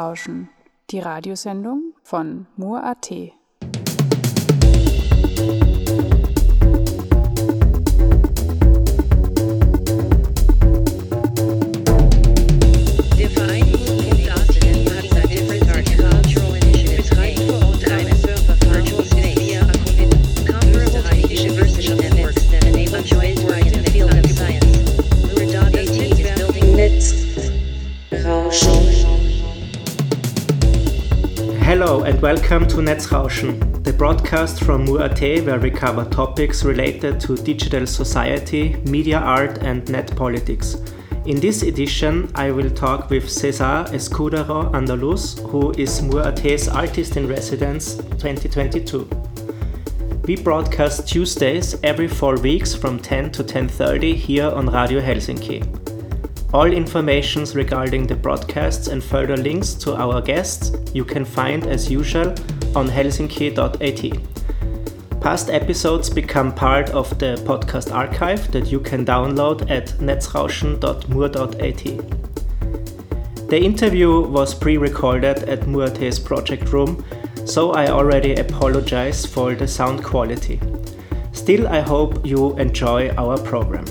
Netzrauschen, die Radiosendung von Mur.at. Hello and welcome to Netzrauschen, the broadcast from Mur.at where we cover topics related to digital society, media art and net politics. In this edition, I will talk with Cesar Escudero Andaluz, who is Mur.at's Artist in Residence 2022. We broadcast Tuesdays every 4 weeks from 10 to 10:30 here on Radio Helsinki. All informations regarding the broadcasts and further links to our guests you can find as usual on helsinki.at. Past episodes become part of the podcast archive that you can download at netzrauschen.mur.at. The interview was pre recorded at Mur.at's project room, so I already apologize for the sound quality. Still, I hope you enjoy our program.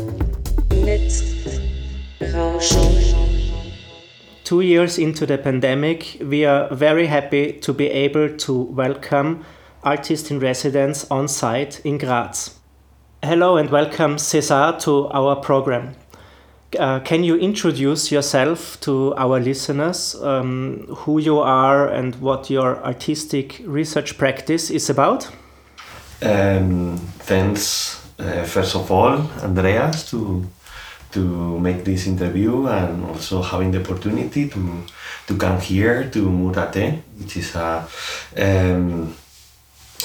Two years into the pandemic, we are very happy to be able to welcome Artist in Residence on site in Graz. Hello and welcome, Cesar, to our program. Uh, can you introduce yourself to our listeners, um, who you are and what your artistic research practice is about? Um, thanks, uh, first of all, Andreas, to to make this interview and also having the opportunity to to come here to Mur.at, which is a um,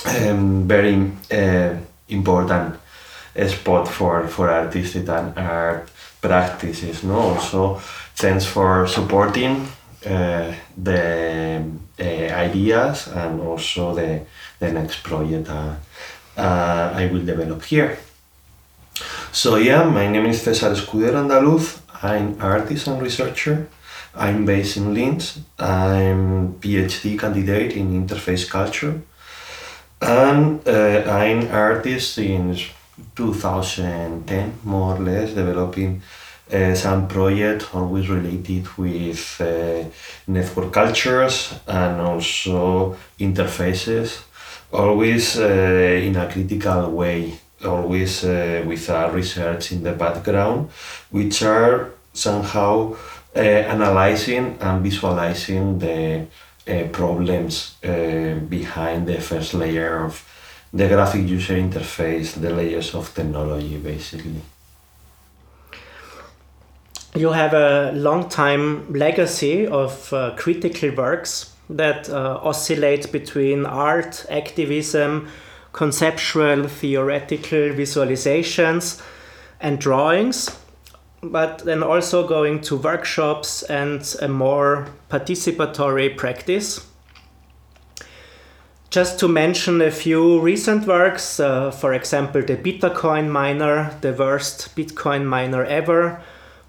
um, very uh, important spot for for artistic and art practices. No, also thanks for supporting uh, the uh, ideas and also the the next project uh, uh, I will develop here. So yeah, my name is Cesar Escudero Andaluz. I'm artist and researcher. I'm based in Linz. I'm PhD candidate in interface culture. And uh, I'm artist since 2010, more or less, developing uh, some project always related with uh, network cultures and also interfaces, always uh, in a critical way always uh, with a research in the background, which are somehow uh, analyzing and visualizing the uh, problems uh, behind the first layer of the graphic user interface, the layers of technology, basically. You have a long time legacy of uh, critical works that uh, oscillate between art, activism, conceptual, theoretical visualizations and drawings, but then also going to workshops and a more participatory practice. Just to mention a few recent works, uh, for example, the Bitcoin miner, the worst Bitcoin miner ever,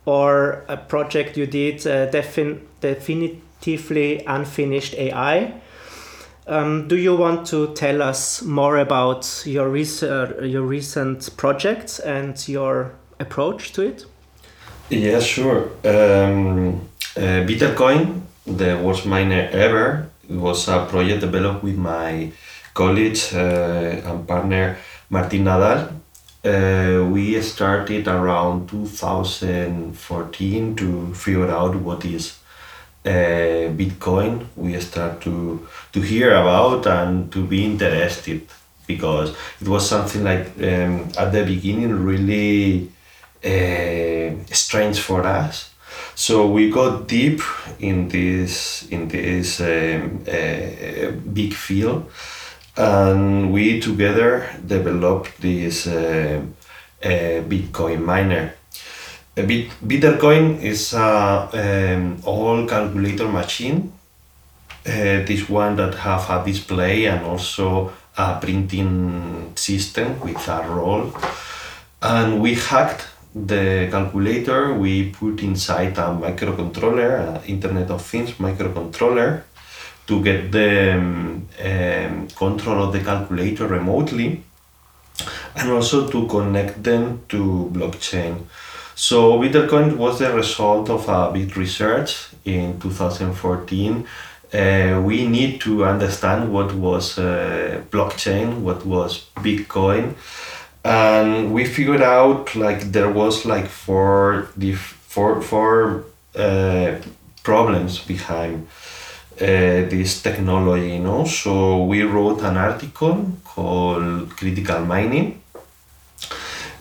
or a project you did, uh, defin- definitively unfinished AI. Um, do you want to tell us more about your, research, your recent projects and your approach to it? Yeah, sure. Um, uh, Bitcoin, the worst miner ever, was a project developed with my colleague uh, and partner Martin Nadal. Uh, we started around 2014 to figure out what is uh, Bitcoin. We start to to hear about and to be interested because it was something like um, at the beginning really uh, strange for us. So we got deep in this in this um, uh, big field, and we together developed this uh, uh, Bitcoin miner. Bit, Bitcoin is a um, all calculator machine. Uh, this one that have a display and also a printing system with a roll, and we hacked the calculator we put inside a microcontroller, a Internet of Things microcontroller, to get the um, um, control of the calculator remotely and also to connect them to blockchain. So Bitcoin was the result of a big research in 2014. Uh, we need to understand what was uh, blockchain, what was Bitcoin, and we figured out like there was like four dif- four four uh, problems behind uh, this technology, you know. So we wrote an article called Critical Mining,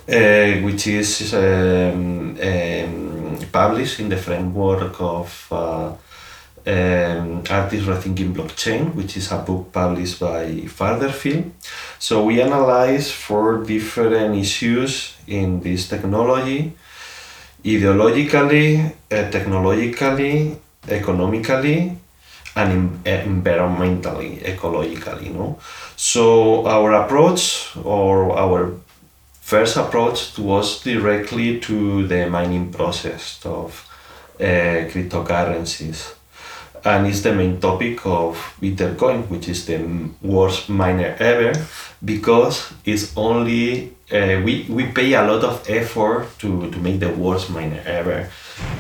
uh, which is um, um, published in the framework of uh, um, Artists Rethinking Blockchain, which is a book published by Furtherfield. So we analyze four different issues in this technology ideologically, uh, technologically, economically, and environmentally, ecologically. No? So our approach or our first approach was directly to the mining process of uh, cryptocurrencies and it's the main topic of Bitcoin, which is the worst miner ever, because it's only uh, we, we pay a lot of effort to, to make the worst miner ever.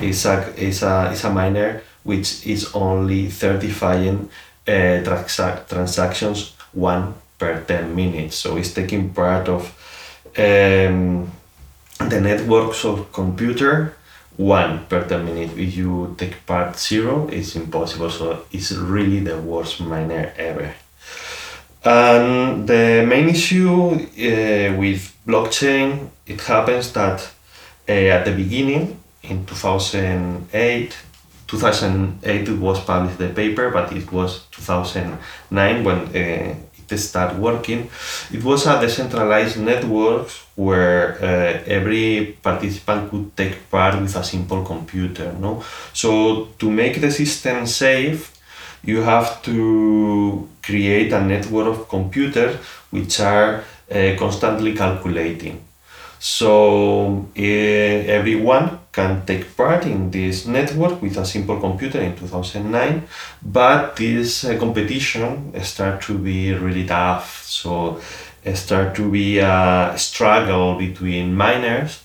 It's a it's a it's a miner which is only certifying uh, transa- transactions one per ten minutes, so it's taking part of um, the networks of computer one per 10 minutes. If you take part zero, it's impossible. So it's really the worst miner ever. And the main issue uh, with blockchain, it happens that uh, at the beginning, in 2008, 2008 it was published the paper, but it was 2009 when uh, it started working. It was a decentralized network where uh, every participant could take part with a simple computer. No, so to make the system safe, you have to create a network of computers which are uh, constantly calculating. So uh, everyone can take part in this network with a simple computer in 2009, but this uh, competition start to be really tough. So uh, start to be a struggle between miners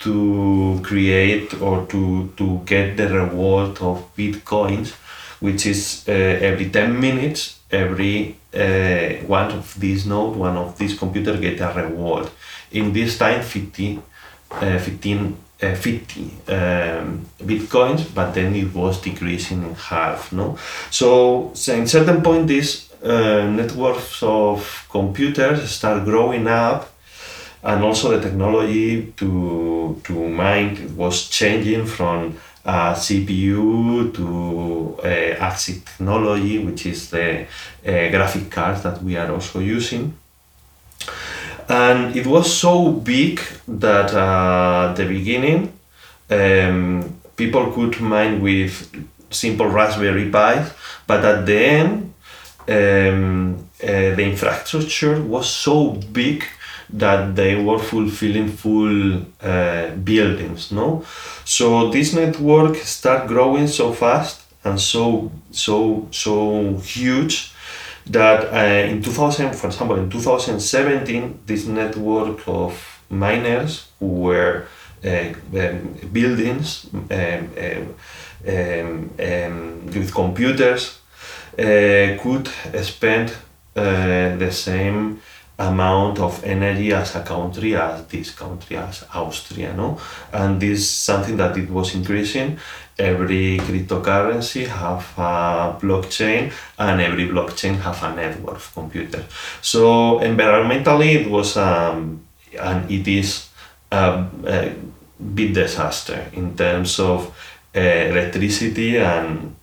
to create or to, to get the reward of bitcoins, which is uh, every 10 minutes, every uh, one of these node, one of these computer get a reward. In this time, 50, uh, 15, uh, 50 um, bitcoins, but then it was decreasing in half. No, so, so in certain point, these uh, networks of computers start growing up and also the technology to to mine was changing from uh, CPU to uh, ASIC technology, which is the uh, graphic cards that we are also using. And it was so big that uh, at the beginning, um, people could mine with simple Raspberry Pi, but at the end, um, uh, the infrastructure was so big that they were fulfilling full uh, buildings no? So this network start growing so fast and so so so huge that uh, in 2000 for example in 2017 this network of miners who were uh, um, buildings um, um, um, um, with computers uh, could spend uh, the same amount of energy as a country as this country as Austria, no? And this is something that it was increasing. Every cryptocurrency have a blockchain, and every blockchain have a network of computers. So environmentally, it was um, and it is a, a big disaster in terms of uh, electricity and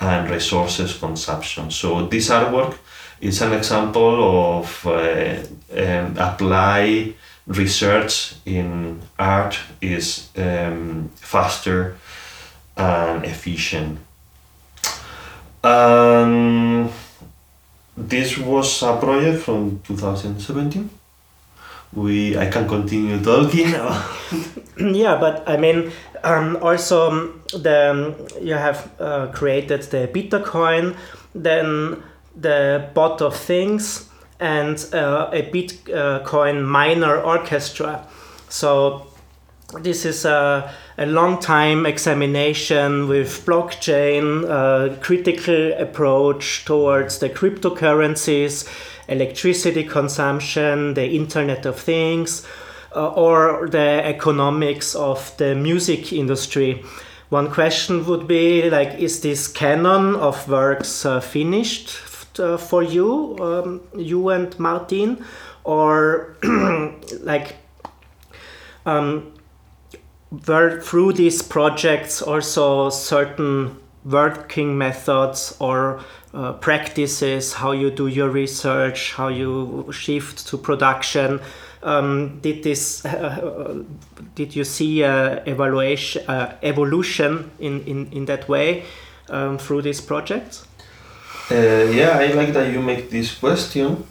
and resources consumption. So this artwork is an example of uh, um, apply research in art is um, faster and efficient. Um, this was a project from 2017 we I can continue talking. yeah, but I mean, um, also um, the um, you have uh, created the Bitcoin, then the bot of things, and uh, a Bitcoin miner orchestra. So this is a, a long time examination with blockchain, uh, critical approach towards the cryptocurrencies, electricity consumption, the Internet of Things, uh, or the economics of the music industry. One question would be like, is this canon of works uh, finished uh, for you, um, you and Martin, or like? Um, were through these projects also certain working methods or uh, practices, how you do your research, how you shift to production. Um, did this? Uh, did you see uh, evaluation evolution in, in, in that way um, through these projects? Uh, yeah, I like that you make this question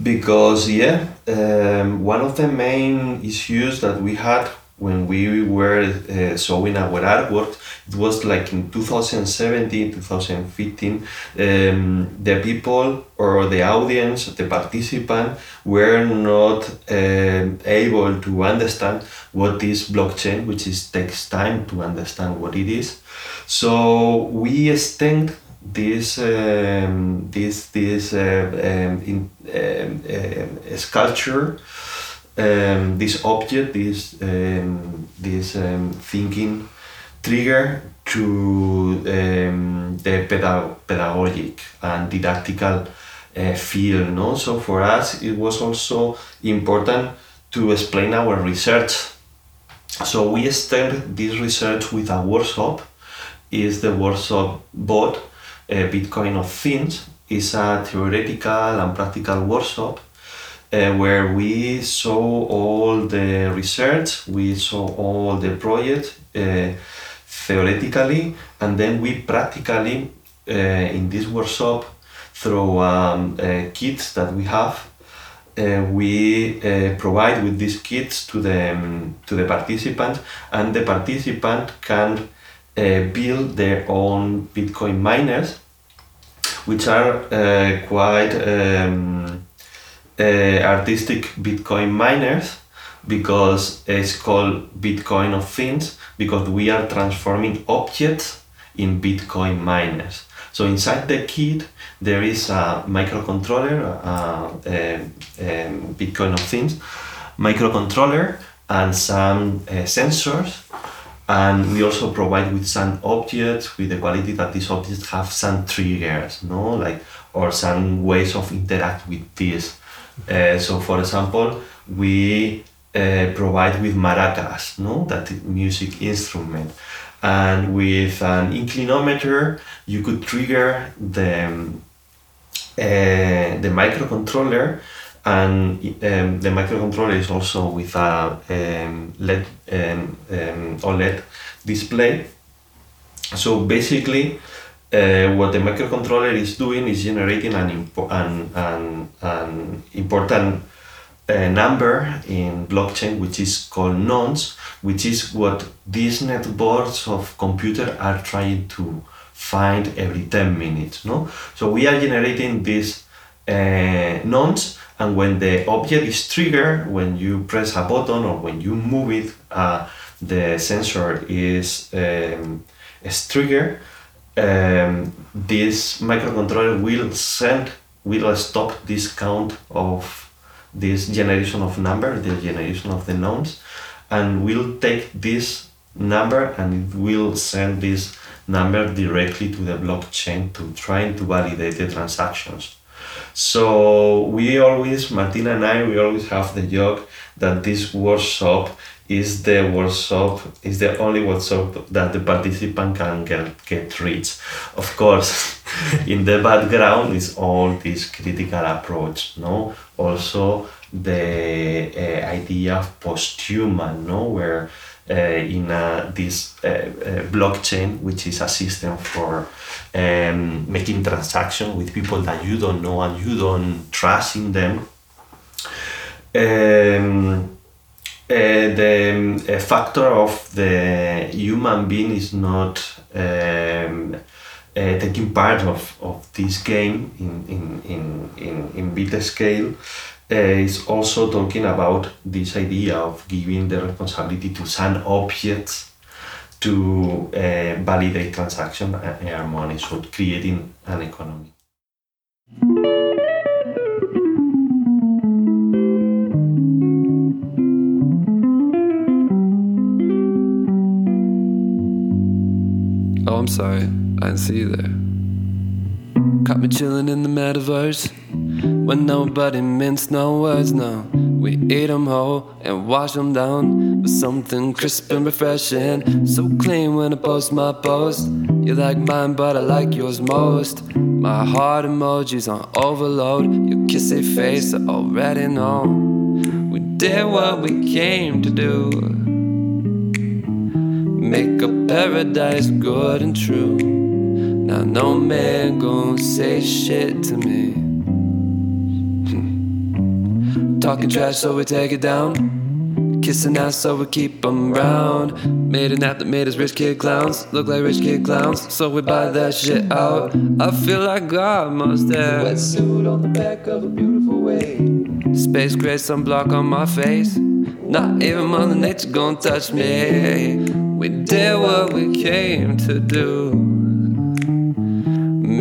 because yeah, um, one of the main issues that we had when we were uh, showing our artwork it was like in 2017 2015 um, the people or the audience the participant were not um, able to understand what is blockchain which is takes time to understand what it is. So we extend this um, this this uh, um, in, um, uh, sculpture um, this object, this um, this um, thinking trigger to the pedag- pedagogic and didactical uh, field. No, so for us it was also important to explain our research. So we started this research with a workshop. Is the workshop bot uh, Bitcoin of Things? is a theoretical and practical workshop uh, where we saw all the research, we saw all the project uh, theoretically, and then we practically uh, in this workshop through um, kits that we have. Uh, we uh, provide with these kits to the um, to the participant, and the participant can uh, build their own Bitcoin miners, which are quite um, uh, artistic Bitcoin miners because it's called Bitcoin of Things because we are transforming objects in Bitcoin miners. So inside the kit there is a microcontroller, a, a, a Bitcoin of Things microcontroller and some uh, sensors. And we also provide with some objects with the quality that these objects have some triggers no? Like or some ways of interact with this uh, so, for example, we uh, provide with maracas, no, that music instrument, and with an inclinometer, you could trigger the um, uh, the microcontroller, and um, the microcontroller is also with a um, LED OLED display. So basically, uh, what the microcontroller is doing is generating an, impo- an, an, an important uh, number in blockchain which is called nonce which is what these networks of computer are trying to find every 10 minutes no? So we are generating this uh, nonce and when the object is triggered when you press a button or when you move it uh, the sensor is um, is triggered um, this microcontroller will send will stop this count of this generation of number the generation of the nonce and will take this number and it will send this number directly to the blockchain to trying to validate the transactions. So we always martina and i we always have the joke that this workshop is the workshop is the only workshop that the participant can get, get reached of course in the background is all this critical approach no? Also the uh, idea of post-human no? Where uh, in uh, this uh, blockchain which is a system for um, making transaction with people that you don't know and you don't trust in them um, the um, factor of the human being is not um, uh, taking part of, of this game in, in, in, in, in big scale uh, is also talking about this idea of giving the responsibility to some objects to uh, validate transaction and earn money, so creating an economy. I'm sorry, I didn't see you there. Caught me chilling in the metaverse when nobody mints no words. No, we eat 'em whole and wash 'em down with something crisp and refreshing. So clean when I post my post. You like mine, but I like yours most. My heart emojis on overload. Your kissy face, I already know. We did what we came to do. Make a paradise good and true. Now no man gon' say shit to me. Hmm. Talking trash so we take it down. Kissing ass so we keep 'em round. Made an app that made us rich kid clowns. Look like rich kid clowns, so we buy that shit out. I feel like God must have. Wetsuit on the back of a beautiful wave. Space gray sunblock on my face. Not even Mother Nature gon' touch me. We did what we came to do.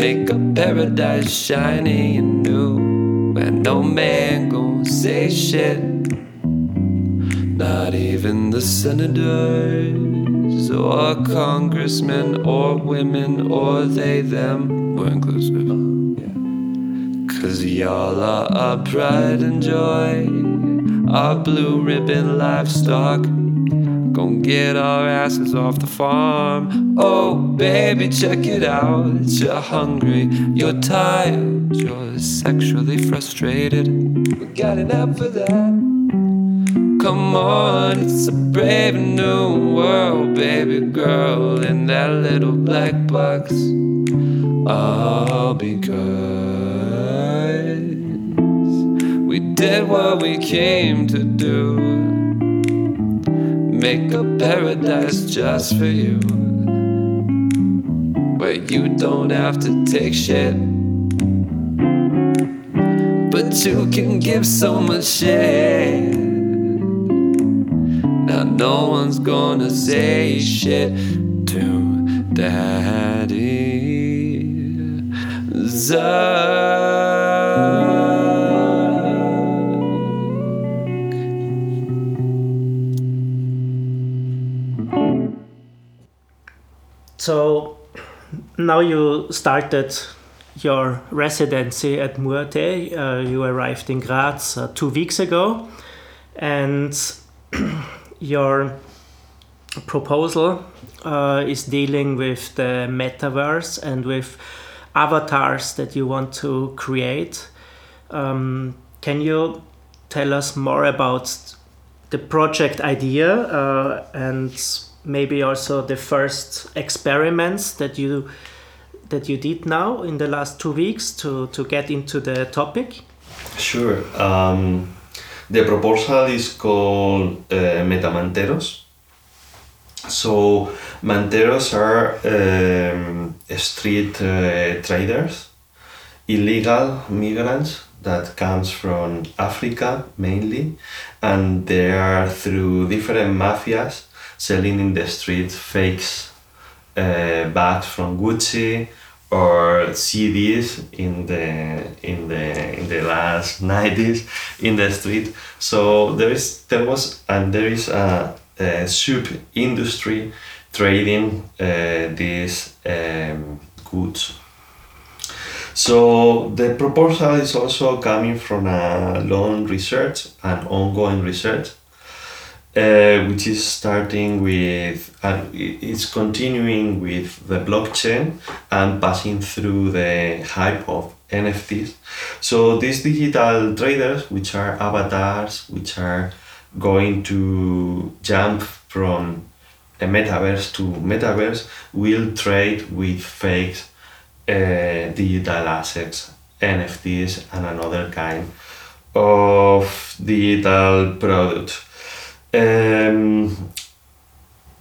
Make a paradise shiny and new. Where no man gon' say shit. Not even the senators or congressmen or women or they, them. We're inclusive. Cause y'all are our pride and joy, our blue ribbon livestock. Gonna get our asses off the farm. Oh, baby, check it out. You're hungry, you're tired, you're sexually frustrated. We got an app for that. Come on, it's a brave new world, baby girl, in that little black box. All because we did what we came to do. Make a paradise just for you, where you don't have to take shit. But you can give so much shit. Now no one's gonna say shit to Daddy Zuck. Now you started your residency at Mur.at. Uh, you arrived in Graz uh, two weeks ago, and your proposal uh, is dealing with the metaverse and with avatars that you want to create. Um, can you tell us more about the project idea uh, and maybe also the first experiments that you that you did now in the last two weeks to, to get into the topic? Sure. Um, the proposal is called uh, Metamanteros. So, manteros are um, street uh, traders, illegal migrants that comes from Africa mainly, and they are through different mafias selling in the street fakes uh, bags from Gucci or CDs in the in the in the last 90s in the street. So there is there was and there is a, a sub industry trading uh, these um, goods. So the proposal is also coming from a long research and ongoing research uh, which is starting with and it's continuing with the blockchain and passing through the hype of NFTs. So these digital traders, which are avatars, which are going to jump from a metaverse to metaverse, will trade with fake uh, digital assets, NFTs, and another kind of digital product. Um,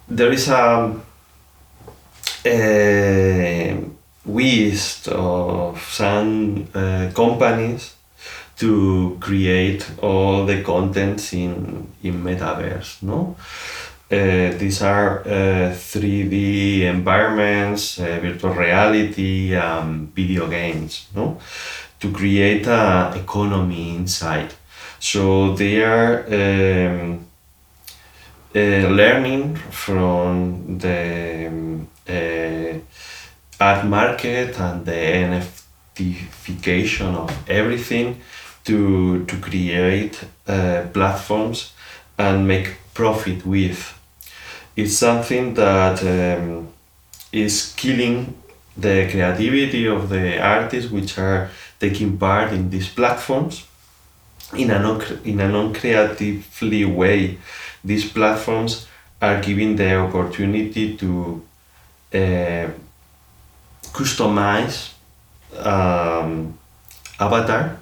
there is a, a wish of some uh, companies to create all the contents in in metaverse no? Uh, these are uh, 3d environments uh, virtual reality um, video games no? To create a economy inside. So they are um, learning from the um, uh, art market and the NFTification of everything to to create uh, platforms and make profit with. It's something that um, is killing the creativity of the artists which are taking part in these platforms in a non in non-creatively way. These platforms are giving the opportunity to uh, customize um, avatar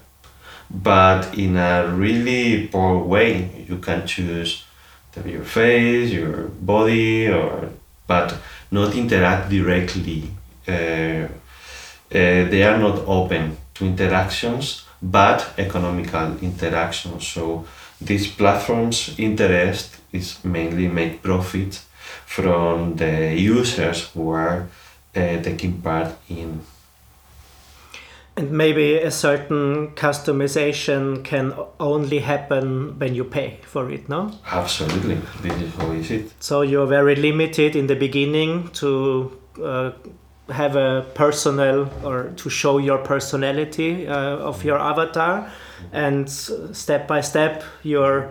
but in a really poor way. You can choose your face your body or but not interact directly uh, uh, they are not open to interactions but economical interactions. So these platforms interest is mainly make profit from the users who are uh, taking part in and maybe a certain customization can only happen when you pay for it, no? Absolutely, this is how is it. So you're very limited in the beginning to uh, have a personal or to show your personality uh, of your avatar, and step by step you're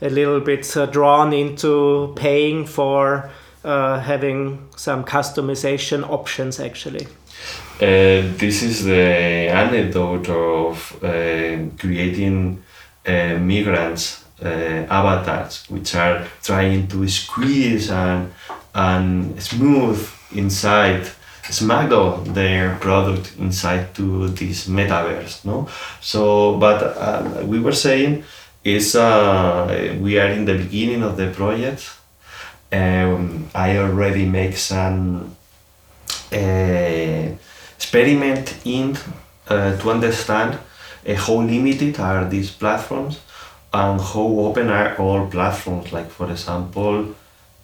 a little bit uh, drawn into paying for uh, having some customization options actually. Uh, this is the anecdote of uh, creating uh, migrants uh, avatars, which are trying to squeeze and, and smooth inside, smuggle their product inside to this metaverse. No, so but uh, we were saying is uh, we are in the beginning of the project. Um, I already make some experiment in uh, to understand uh, how limited are these platforms and how open are all platforms like for example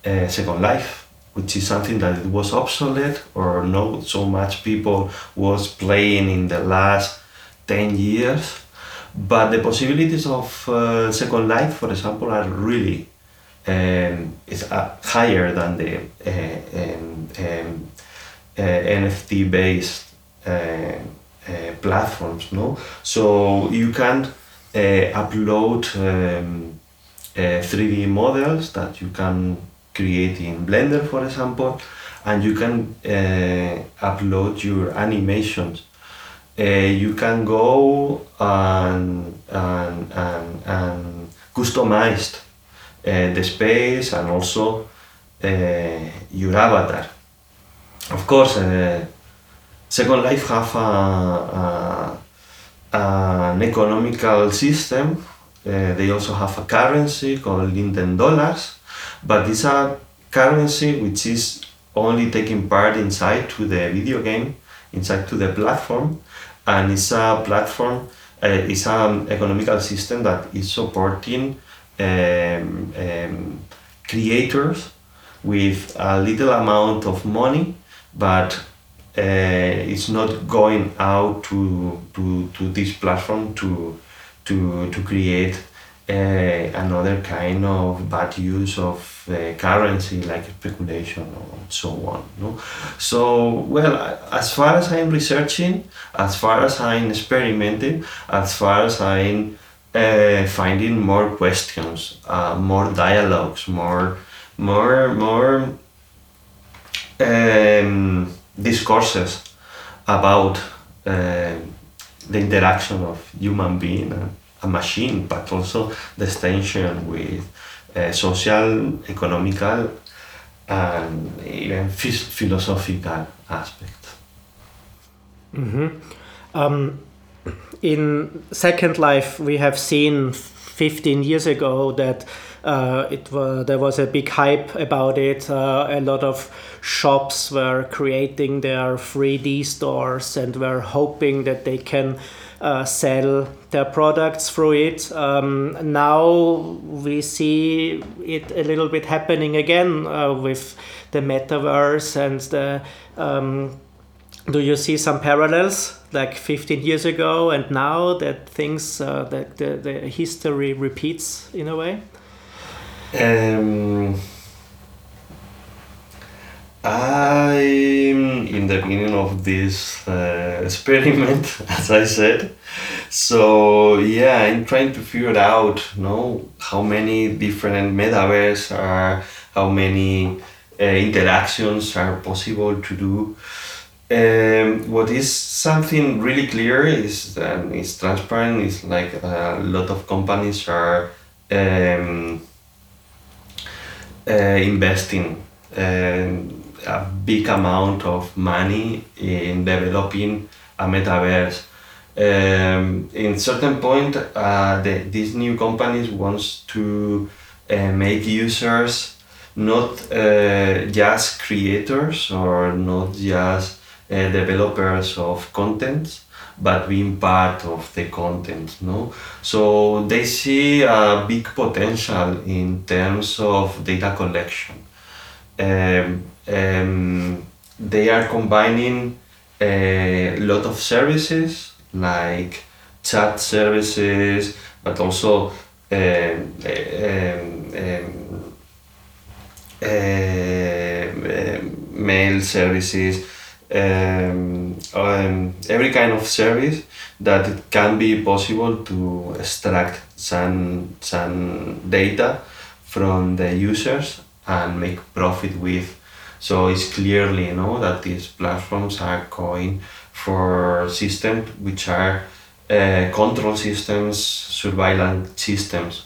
uh, second life which is something that it was obsolete or not so much people was playing in the last 10 years. But the possibilities of uh, second life for example are really um, is uh, higher than the uh, um, um, nft based uh, uh, platforms no? So you can uh, upload um, 3d models that you can create in blender for example and you can upload your animations uh, you can go and, and, and, and customize uh, the space and also uh, your avatar. Of course, Second Life have a, a, an economical system. Uh, they also have a currency called Linden dollars, but it's a currency which is only taking part inside to the video game, inside to the platform, and it's a platform. Uh, it's an economical system that is supporting um, um, creators with a little amount of money, but uh, it's not going out to, to, to this platform to, to, to create another kind of bad use of uh, currency like speculation or so on. No? So, well, as far as I'm researching, as far as I'm experimenting, as far as I'm uh, finding more questions, uh, more dialogues, more, more, more. Um, discourses about uh, the interaction of human being and a machine, but also the tension with uh, social, economical, and even philosophical aspects. Mm -hmm. um, in Second Life, we have seen 15 years ago that uh, it there was a big hype about it. Uh, a lot of shops were creating their 3D stores and were hoping that they can uh, sell their products through it. Um, now we see it a little bit happening again uh, with the metaverse and the. Um, do you see some parallels like 15 years ago and now that things uh, that the, the history repeats in a way Um, I'm in the beginning of this uh, experiment, as I said. So yeah, I'm trying to figure out, you know, how many different metaverse are, how many uh, interactions are possible to do. Um, what is something really clear is and it's transparent. Is like a lot of companies are. Um, uh, investing um, a big amount of money in developing a metaverse. Um, in certain point, uh, the, these new companies wants to uh, make users not uh, just creators or not just uh, developers of content, but being part of the content no so they see a big potential in terms of data collection um, um, they are combining a lot of services like chat services but also um, um, um, mail services um, um, every kind of service that it can be possible to extract some some data from the users and make profit with. So it's clearly you know that these platforms are going for systems which are uh, control systems, surveillance systems.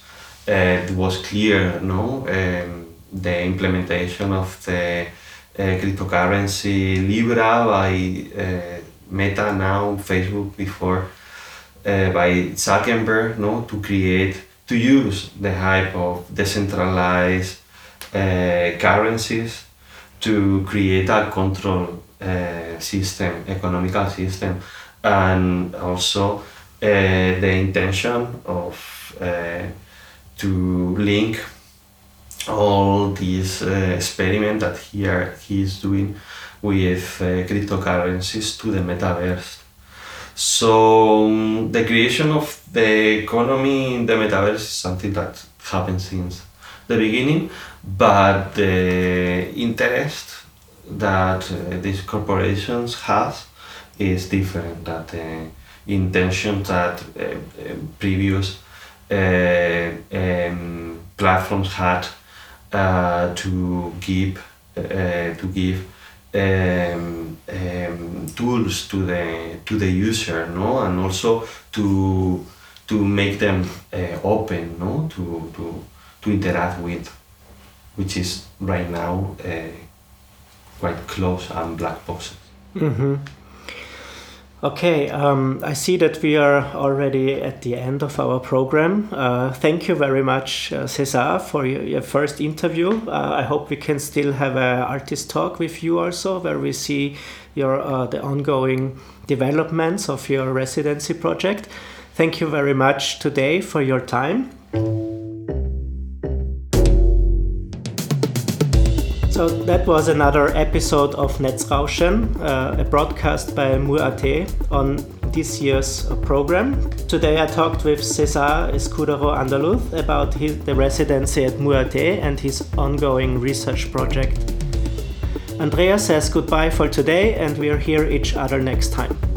Uh, it was clear, no, um, the implementation of the uh, cryptocurrency Libra by uh, Meta now, Facebook before uh, by Zuckerberg, no, to create to use the hype of decentralized uh, currencies to create a control uh, system, economical system, and also uh, the intention of uh, to link all these uh, experiment that here he is doing with cryptocurrencies to the metaverse. So um, the creation of the economy in the metaverse is something that happened since the beginning, but the interest that uh, these corporations have is different. That the intention that uh, uh, previous uh, um, platforms had to give to give um, um, tools to the to the user, no, and also to to make them uh, open, no, to to to interact with, which is right now uh, quite close and black boxes. Mm-hmm. Okay, um, I see that we are already at the end of our program. Uh, thank you very much, uh, Cesar, for your, your first interview. Uh, I hope we can still have an artist talk with you also, where we see your uh, the ongoing developments of your residency project. Thank you very much today for your time. So that was another episode of Netzrauschen, uh, a broadcast by Mur.at on this year's program. Today I talked with Cesar Escudero Andaluz about his, the residency at Mur.at and his ongoing research project. Andreas says goodbye for today and we'll hear each other next time.